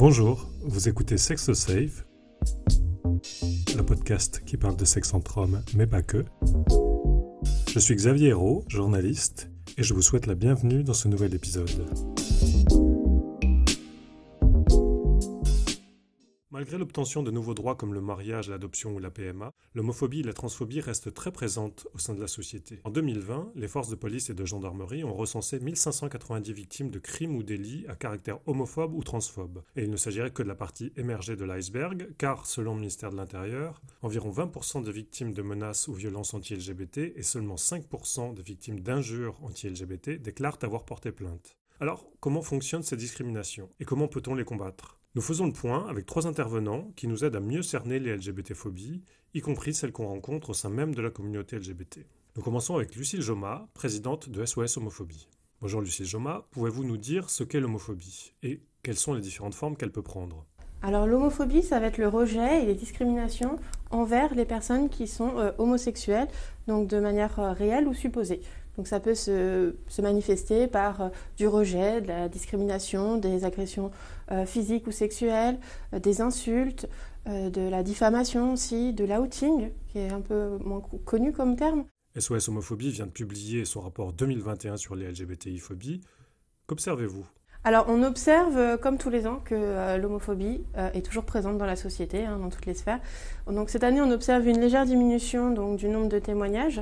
Bonjour, vous écoutez Sex Safe, le podcast qui parle de sexe entre hommes, mais pas que. Je suis Xavier Hérault, journaliste, et je vous souhaite la bienvenue dans ce nouvel épisode. Malgré l'obtention de nouveaux droits comme le mariage, l'adoption ou la PMA, l'homophobie et la transphobie restent très présentes au sein de la société. En 2020, les forces de police et de gendarmerie ont recensé 1590 victimes de crimes ou délits à caractère homophobe ou transphobe. Et il ne s'agirait que de la partie émergée de l'iceberg, car selon le ministère de l'Intérieur, environ 20% des victimes de menaces ou violences anti-LGBT et seulement 5% des victimes d'injures anti-LGBT déclarent avoir porté plainte. Alors, comment fonctionnent ces discriminations et comment peut-on les combattre? Nous faisons le point avec trois intervenants qui nous aident à mieux cerner les LGBT-phobies, y compris celles qu'on rencontre au sein même de la communauté LGBT. Nous commençons avec Lucille Joma, présidente de SOS Homophobie. Bonjour Lucille Joma, pouvez-vous nous dire ce qu'est l'homophobie et quelles sont les différentes formes qu'elle peut prendre? Alors l'homophobie, ça va être le rejet et les discriminations envers les personnes qui sont euh, homosexuelles, donc de manière euh, réelle ou supposée. Donc ça peut se, manifester par euh, du rejet, de la discrimination, des agressions euh, physiques ou sexuelles, euh, des insultes, de la diffamation aussi, de l'outing, qui est un peu moins connu comme terme. SOS Homophobie vient de publier son rapport 2021 sur les LGBTI-phobies. Qu'observez-vous? Alors, on observe, euh, comme tous les ans, que euh, l'homophobie euh, est toujours présente dans la société, hein, dans toutes les sphères. Donc, cette année, on observe une légère diminution donc, du nombre de témoignages.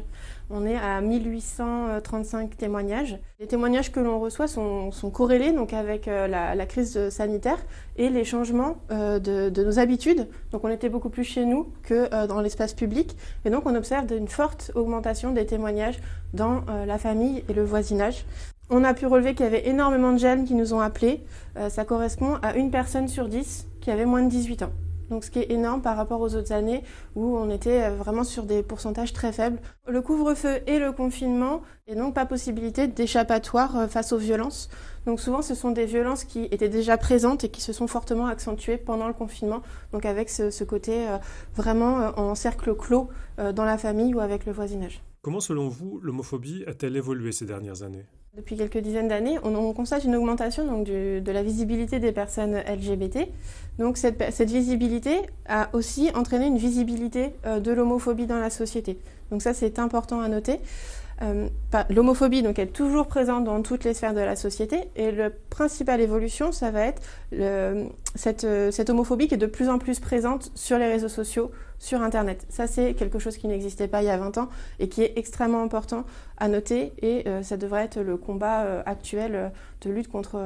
On est à 1835 témoignages. Les témoignages que l'on reçoit sont, corrélés donc, avec la, crise sanitaire et les changements de, de, nos habitudes. Donc, on était beaucoup plus chez nous que dans l'espace public. Et donc, on observe une forte augmentation des témoignages dans la famille et le voisinage. On a pu relever qu'il y avait énormément de jeunes qui nous ont appelés. Euh, ça correspond à une personne sur dix qui avait moins de 18 ans. Donc ce qui est énorme par rapport aux autres années où on était euh, vraiment sur des pourcentages très faibles. Le couvre-feu et le confinement et donc pas possibilité d'échappatoire euh, face aux violences. Donc souvent ce sont des violences qui étaient déjà présentes et qui se sont fortement accentuées pendant le confinement. Donc avec ce, côté vraiment en cercle clos dans la famille ou avec le voisinage. Comment selon vous l'homophobie a-t-elle évolué ces dernières années? Depuis quelques dizaines d'années, on, constate une augmentation donc, de la visibilité des personnes LGBT. Donc cette, visibilité a aussi entraîné une visibilité euh, de l'homophobie dans la société. Donc ça, c'est important à noter. Euh, l'homophobie donc est toujours présente dans toutes les sphères de la société et la principale évolution, ça va être cette, cette homophobie qui est de plus en plus présente sur les réseaux sociaux, sur Internet. Ça, c'est quelque chose qui n'existait pas il y a 20 ans et qui est extrêmement important à noter et euh, ça devrait être le combat euh, actuel euh, de lutte contre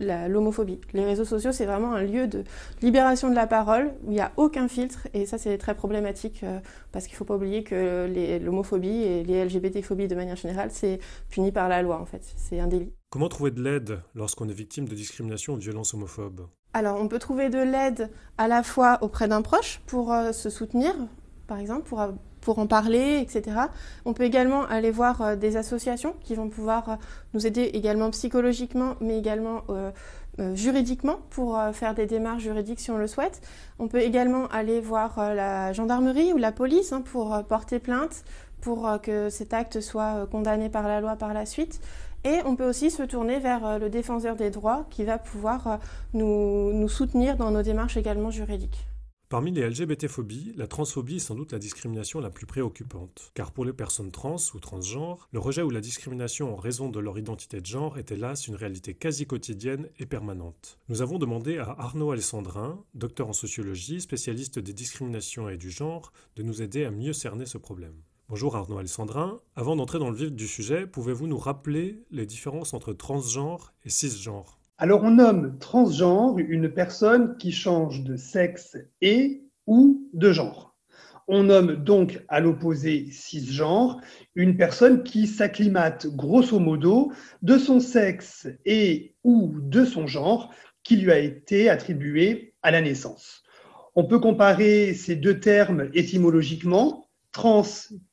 l'homophobie. Les réseaux sociaux, c'est vraiment un lieu de libération de la parole où il n'y a aucun filtre et ça, c'est très problématique parce qu'il ne faut pas oublier que l'homophobie et les LGBT-phobies de manière générale, c'est puni par la loi en fait. C'est un délit. Comment trouver de l'aide lorsqu'on est victime de discrimination ou de violence homophobe alors, on peut trouver de l'aide à la fois auprès d'un proche pour euh, se soutenir, par exemple, pour, euh, en parler, etc. On peut également aller voir euh, des associations qui vont pouvoir nous aider également psychologiquement, mais également juridiquement pour faire des démarches juridiques si on le souhaite. On peut également aller voir la gendarmerie ou la police hein, pour porter plainte, pour que cet acte soit condamné par la loi par la suite. Et on peut aussi se tourner vers euh, le défenseur des droits qui va pouvoir euh, nous, soutenir dans nos démarches également juridiques. Parmi les LGBT-phobies, la transphobie est sans doute la discrimination la plus préoccupante. Car pour les personnes trans ou transgenres, le rejet ou la discrimination en raison de leur identité de genre est hélas une réalité quasi quotidienne et permanente. Nous avons demandé à Arnaud Alessandrin, docteur en sociologie, spécialiste des discriminations et du genre, de nous aider à mieux cerner ce problème. Bonjour Arnaud Alessandrin. Avant d'entrer dans le vif du sujet, pouvez-vous nous rappeler les différences entre transgenre et cisgenre? Alors on nomme transgenre une personne qui change de sexe et ou de genre. On nomme donc à l'opposé cisgenre une personne qui s'acclimate grosso modo de son sexe et ou de son genre qui lui a été attribué à la naissance. On peut comparer ces deux termes étymologiquement trans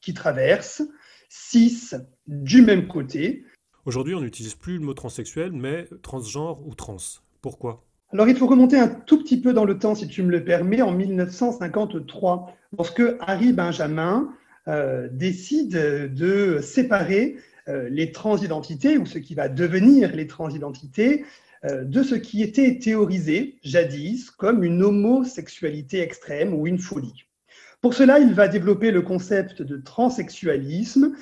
qui traverse, cis du même côté. Aujourd'hui, on n'utilise plus le mot transsexuel, mais transgenre ou trans. Pourquoi? Alors, il faut remonter un tout petit peu dans le temps, si tu me le permets, en 1953, lorsque Harry Benjamin euh, décide de séparer euh, les transidentités, ou ce qui va devenir les transidentités, euh, de ce qui était théorisé jadis comme une homosexualité extrême ou une folie. Pour cela, il va développer le concept de transsexualisme.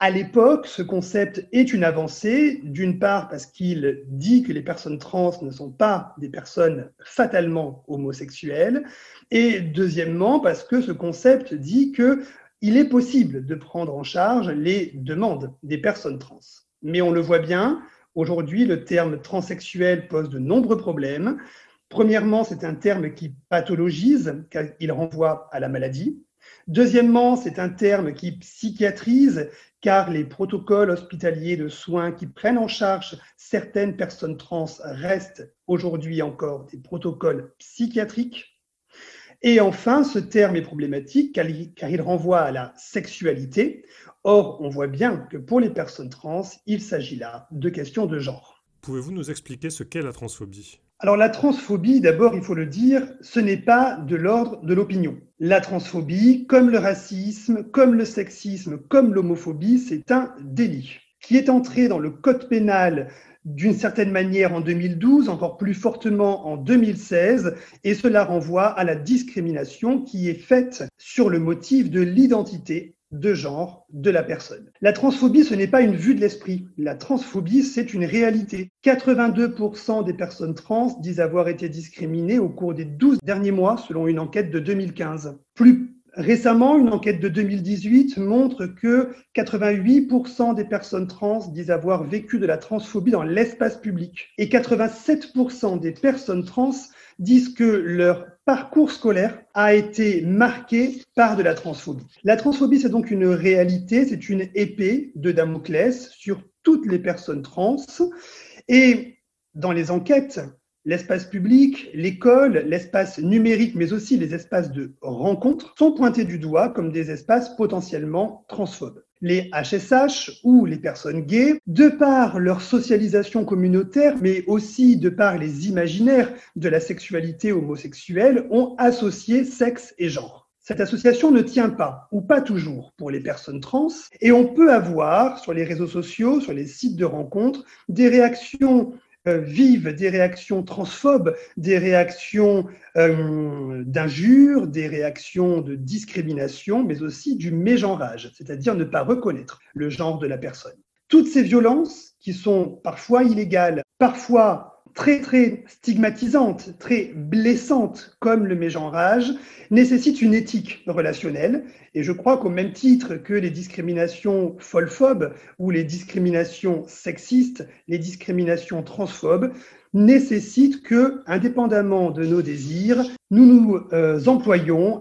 À l'époque, ce concept est une avancée, d'une part parce qu'il dit que les personnes trans ne sont pas des personnes fatalement homosexuelles, et deuxièmement parce que ce concept dit que il est possible de prendre en charge les demandes des personnes trans. Mais on le voit bien, aujourd'hui, le terme transsexuel pose de nombreux problèmes. Premièrement, c'est un terme qui pathologise, car il renvoie à la maladie. Deuxièmement, c'est un terme qui psychiatrise, car les protocoles hospitaliers de soins qui prennent en charge certaines personnes trans restent aujourd'hui encore des protocoles psychiatriques. Et enfin, ce terme est problématique car il renvoie à la sexualité. Or, on voit bien que pour les personnes trans, il s'agit là de questions de genre. Pouvez-vous nous expliquer ce qu'est la transphobie? Alors la transphobie, d'abord, il faut le dire, ce n'est pas de l'ordre de l'opinion. La transphobie, comme le racisme, comme le sexisme, comme l'homophobie, c'est un délit qui est entré dans le code pénal d'une certaine manière en 2012, encore plus fortement en 2016, et cela renvoie à la discrimination qui est faite sur le motif de l'identité de genre de la personne. La transphobie, ce n'est pas une vue de l'esprit. La transphobie, c'est une réalité. 82% des personnes trans disent avoir été discriminées au cours des 12 derniers mois, selon une enquête de 2015. Plus Récemment, une enquête de 2018 montre que 88% des personnes trans disent avoir vécu de la transphobie dans l'espace public et 87% des personnes trans disent que leur parcours scolaire a été marqué par de la transphobie. La transphobie, c'est donc une réalité, c'est une épée de Damoclès sur toutes les personnes trans. Et dans les enquêtes, l'espace public, l'école, l'espace numérique, mais aussi les espaces de rencontre sont pointés du doigt comme des espaces potentiellement transphobes. Les HSH ou les personnes gays, de par leur socialisation communautaire, mais aussi de par les imaginaires de la sexualité homosexuelle, ont associé sexe et genre. Cette association ne tient pas, ou pas toujours, pour les personnes trans, et on peut avoir sur les réseaux sociaux, sur les sites de rencontres, des réactions euh, vivent des réactions transphobes, des réactions euh, d'injures, des réactions de discrimination, mais aussi du mégenrage, c'est-à-dire ne pas reconnaître le genre de la personne. Toutes ces violences, qui sont parfois illégales, parfois très très stigmatisante, très blessante comme le mégenrage, nécessite une éthique relationnelle. Et je crois qu'au même titre que les discriminations folphobes ou les discriminations sexistes, les discriminations transphobes nécessitent que, indépendamment de nos désirs, nous nous euh,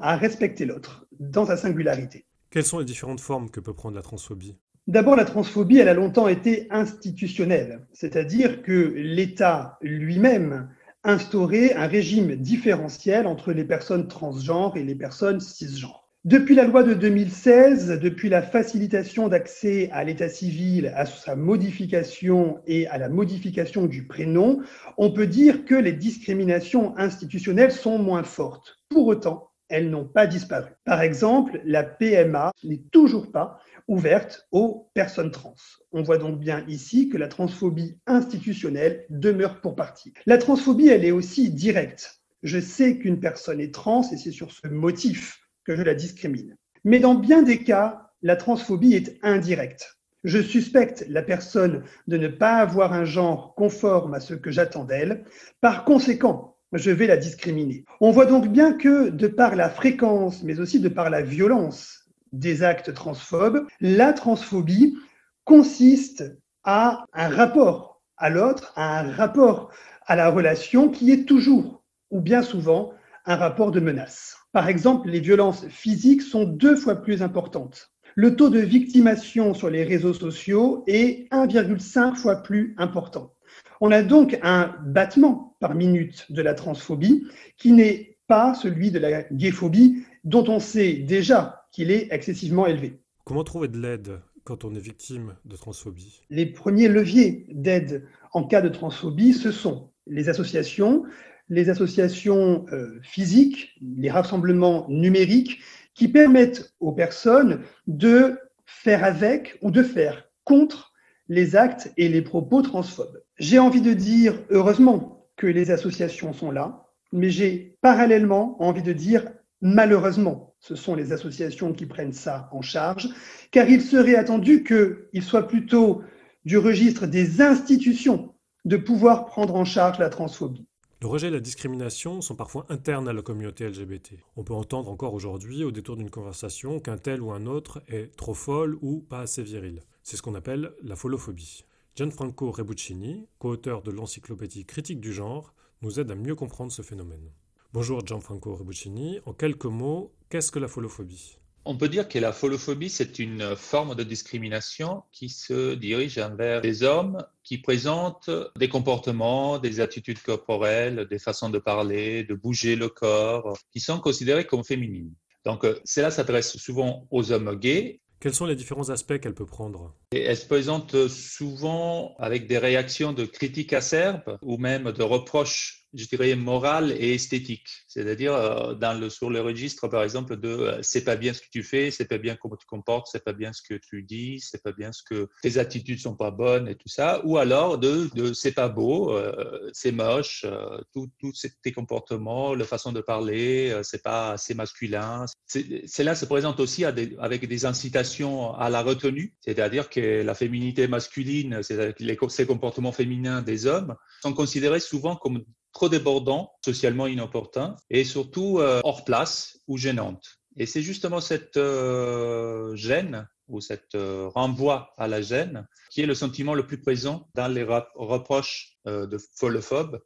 à respecter l'autre dans sa singularité. Quelles sont les différentes formes que peut prendre la transphobie? D'abord, la transphobie, elle a longtemps été institutionnelle, c'est-à-dire que l'État lui-même instaurait un régime différentiel entre les personnes transgenres et les personnes cisgenres. Depuis la loi de 2016, depuis la facilitation d'accès à l'état civil, à sa modification et à la modification du prénom, on peut dire que les discriminations institutionnelles sont moins fortes. Pour autant, elles n'ont pas disparu. Par exemple, la PMA n'est toujours pas ouverte aux personnes trans. On voit donc bien ici que la transphobie institutionnelle demeure pour partie. La transphobie, elle est aussi directe. Je sais qu'une personne est trans et c'est sur ce motif que je la discrimine. Mais dans bien des cas, la transphobie est indirecte. Je suspecte la personne de ne pas avoir un genre conforme à ce que j'attends d'elle. Par conséquent, je vais la discriminer. On voit donc bien que de par la fréquence, mais aussi de par la violence des actes transphobes, la transphobie consiste à un rapport à l'autre, à un rapport à la relation qui est toujours, ou bien souvent, un rapport de menace. Par exemple, les violences physiques sont deux fois plus importantes. Le taux de victimation sur les réseaux sociaux est 1,5 fois plus important. On a donc un battement par minute de la transphobie qui n'est pas celui de la gayphobie dont on sait déjà qu'il est excessivement élevé. Comment trouver de l'aide quand on est victime de transphobie? Les premiers leviers d'aide en cas de transphobie, ce sont les associations, les associations euh, physiques, les rassemblements numériques qui permettent aux personnes de faire avec ou de faire contre les actes et les propos transphobes. J'ai envie de dire, heureusement, que les associations sont là, mais j'ai parallèlement envie de dire, malheureusement, ce sont les associations qui prennent ça en charge, car il serait attendu qu'il soit plutôt du registre des institutions de pouvoir prendre en charge la transphobie. Le rejet et la discrimination sont parfois internes à la communauté LGBT. On peut entendre encore aujourd'hui, au détour d'une conversation, qu'un tel ou un autre est trop folle ou pas assez viril. C'est ce qu'on appelle la folophobie. Gianfranco Rebuccini, co-auteur de l'encyclopédie critique du genre, nous aide à mieux comprendre ce phénomène. Bonjour Gianfranco Rebuccini, en quelques mots, qu'est-ce que la folophobie? On peut dire que la folophobie, c'est une forme de discrimination qui se dirige envers des hommes qui présentent des comportements, des attitudes corporelles, des façons de parler, de bouger le corps, qui sont considérés comme féminines. Donc, euh, cela s'adresse souvent aux hommes gays. Quels sont les différents aspects qu'elle peut prendre? Elle se présente souvent avec des réactions de critiques acerbes ou même de reproches je dirais, morale et esthétique. C'est-à-dire, euh, sur le registre, par exemple, de euh, c'est pas bien ce que tu fais, c'est pas bien comment tu te comportes, c'est pas bien ce que tu dis, c'est pas bien ce que tes attitudes sont pas bonnes et tout ça. Ou alors de, c'est pas beau, euh, c'est moche, tous tout tes comportements, la façon de parler, c'est pas assez masculin. Cela se présente aussi avec des incitations à la retenue, c'est-à-dire que la féminité masculine, ces comportements féminins des hommes, sont considérés souvent comme trop débordant, socialement inopportun et surtout euh, hors place ou gênante. Et c'est justement cette euh, gêne ou cette euh, renvoi à la gêne qui est le sentiment le plus présent dans les reproches de folophobes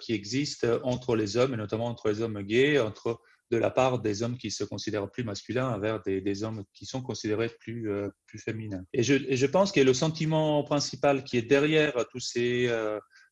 qui existent entre les hommes et notamment entre les hommes gays, entre de la part des hommes qui se considèrent plus masculins envers des, hommes qui sont considérés plus, plus féminins. Et je, et je, pense que le sentiment principal qui est derrière tous ces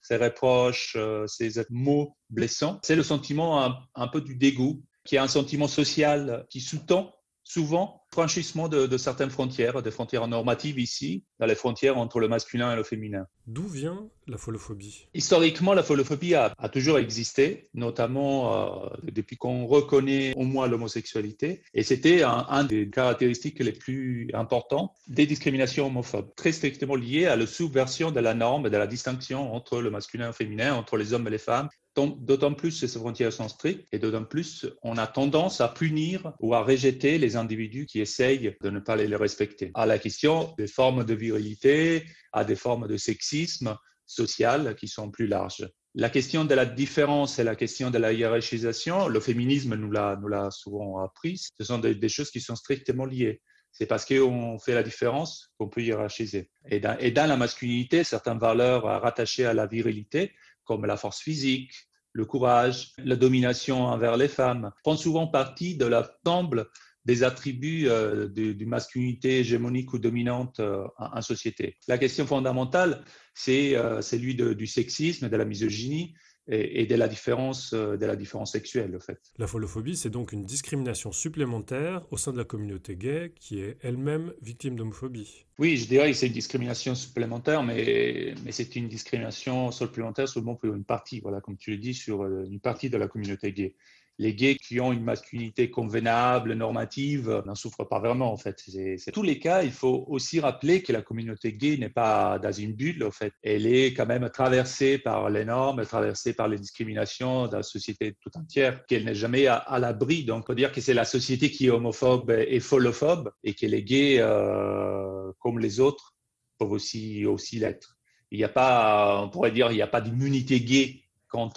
ces reproches, euh, ces mots blessants. C'est le sentiment un, peu du dégoût, qui est un sentiment social qui sous-tend souvent franchissement de, certaines frontières, des frontières normatives ici, dans les frontières entre le masculin et le féminin. D'où vient la folophobie? Historiquement, la folophobie a, toujours existé, notamment euh, depuis qu'on reconnaît au moins l'homosexualité, et c'était un, des caractéristiques les plus importantes des discriminations homophobes, très strictement liées à la subversion de la norme et de la distinction entre le masculin et le féminin, entre les hommes et les femmes, D'autant plus ces frontières sont strictes et d'autant plus on a tendance à punir ou à rejeter les individus qui essayent de ne pas les respecter. À la question des formes de virilité, à des formes de sexisme social qui sont plus larges. La question de la différence et la question de la hiérarchisation, le féminisme nous l'a, souvent appris, ce sont des, choses qui sont strictement liées. C'est parce qu'on fait la différence qu'on peut hiérarchiser. Et dans, et dans la masculinité, certaines valeurs rattachées à la virilité comme la force physique, le courage, la domination envers les femmes, font souvent partie de l'ensemble des attributs euh, d'une masculinité hégémonique ou dominante euh, en, société. La question fondamentale, c'est euh, celui du sexisme, de la misogynie, et, de la différence euh, de la différence sexuelle en fait. La folophobie, c'est donc une discrimination supplémentaire au sein de la communauté gay qui est elle-même victime d'homophobie. Oui, je dirais que c'est une discrimination supplémentaire, mais, mais c'est une discrimination supplémentaire seulement pour une partie, voilà, comme tu le dis, sur euh, une partie de la communauté gay les gays qui ont une masculinité convenable, normative, n'en souffrent pas vraiment en fait. C'est tous les cas. Il faut aussi rappeler que la communauté gay n'est pas dans une bulle en fait. Elle est quand même traversée par les normes, traversée par les discriminations de la société tout entière, qu'elle n'est jamais à, l'abri. Donc on peut dire que c'est la société qui est homophobe et folophobe et que les gays, euh, comme les autres, peuvent aussi aussi l'être. Il n'y a pas, on pourrait dire, il n'y a pas d'immunité gay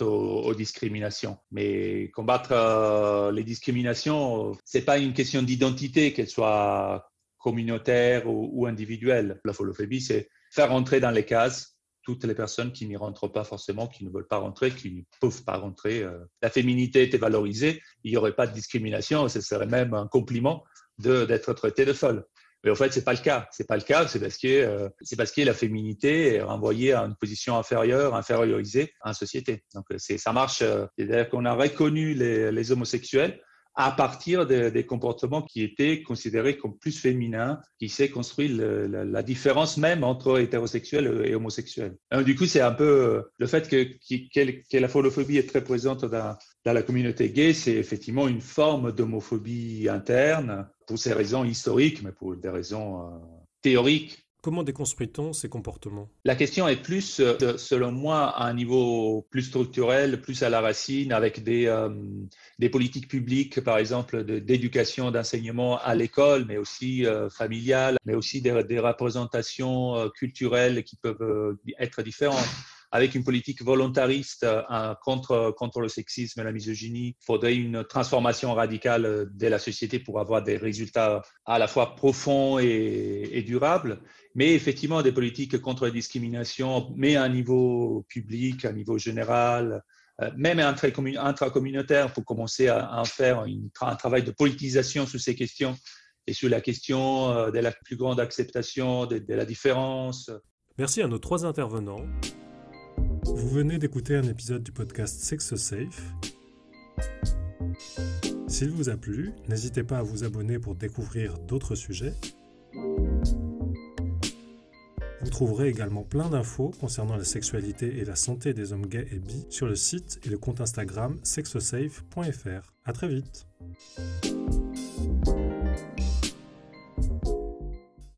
aux, discriminations. Mais combattre euh, les discriminations, c'est pas une question d'identité, qu'elle soit communautaire ou, individuelle. La folophobie, c'est faire entrer dans les cases toutes les personnes qui n'y rentrent pas forcément, qui ne veulent pas rentrer, qui ne peuvent pas rentrer. Euh. La féminité était valorisée, il n'y aurait pas de discrimination, ce serait même un compliment d'être traité de folle. Mais en fait, c'est pas le cas. C'est pas le cas. C'est parce que euh, c'est parce que la féminité est renvoyée à une position inférieure, infériorisée en société. Donc c'est ça marche. Euh, c'est-à-dire qu'on a reconnu les, les, homosexuels à partir des comportements qui étaient considérés comme plus féminins, qui s'est construit le, la, différence même entre hétérosexuels et homosexuels. Du coup, c'est un peu euh, le fait que, que, que, la folophobie est très présente dans, dans la communauté gay, c'est effectivement une forme d'homophobie interne pour ces raisons historiques, mais pour des raisons euh, théoriques. Comment déconstruit-on ces comportements? La question est plus, euh, selon moi, à un niveau plus structurel, plus à la racine, avec des, euh, des politiques publiques, par exemple, d'éducation, d'enseignement à l'école, mais aussi euh, familiale, mais aussi des, des représentations culturelles qui peuvent être différentes avec une politique volontariste euh, contre, le sexisme et la misogynie. Il faudrait une transformation radicale euh, de la société pour avoir des résultats à la fois profonds et, durables. Mais effectivement, des politiques contre la discrimination, mais à un niveau public, à un niveau général, euh, même intracommunautaire, pour commencer à, faire un travail de politisation sur ces questions et sur la question de la plus grande acceptation de la différence. Merci à nos trois intervenants. Vous venez d'écouter un épisode du podcast Sex Safe. S'il vous a plu, n'hésitez pas à vous abonner pour découvrir d'autres sujets. Vous trouverez également plein d'infos concernant la sexualité et la santé des hommes gays et bi sur le site et le compte Instagram sexosafe.fr. À très vite.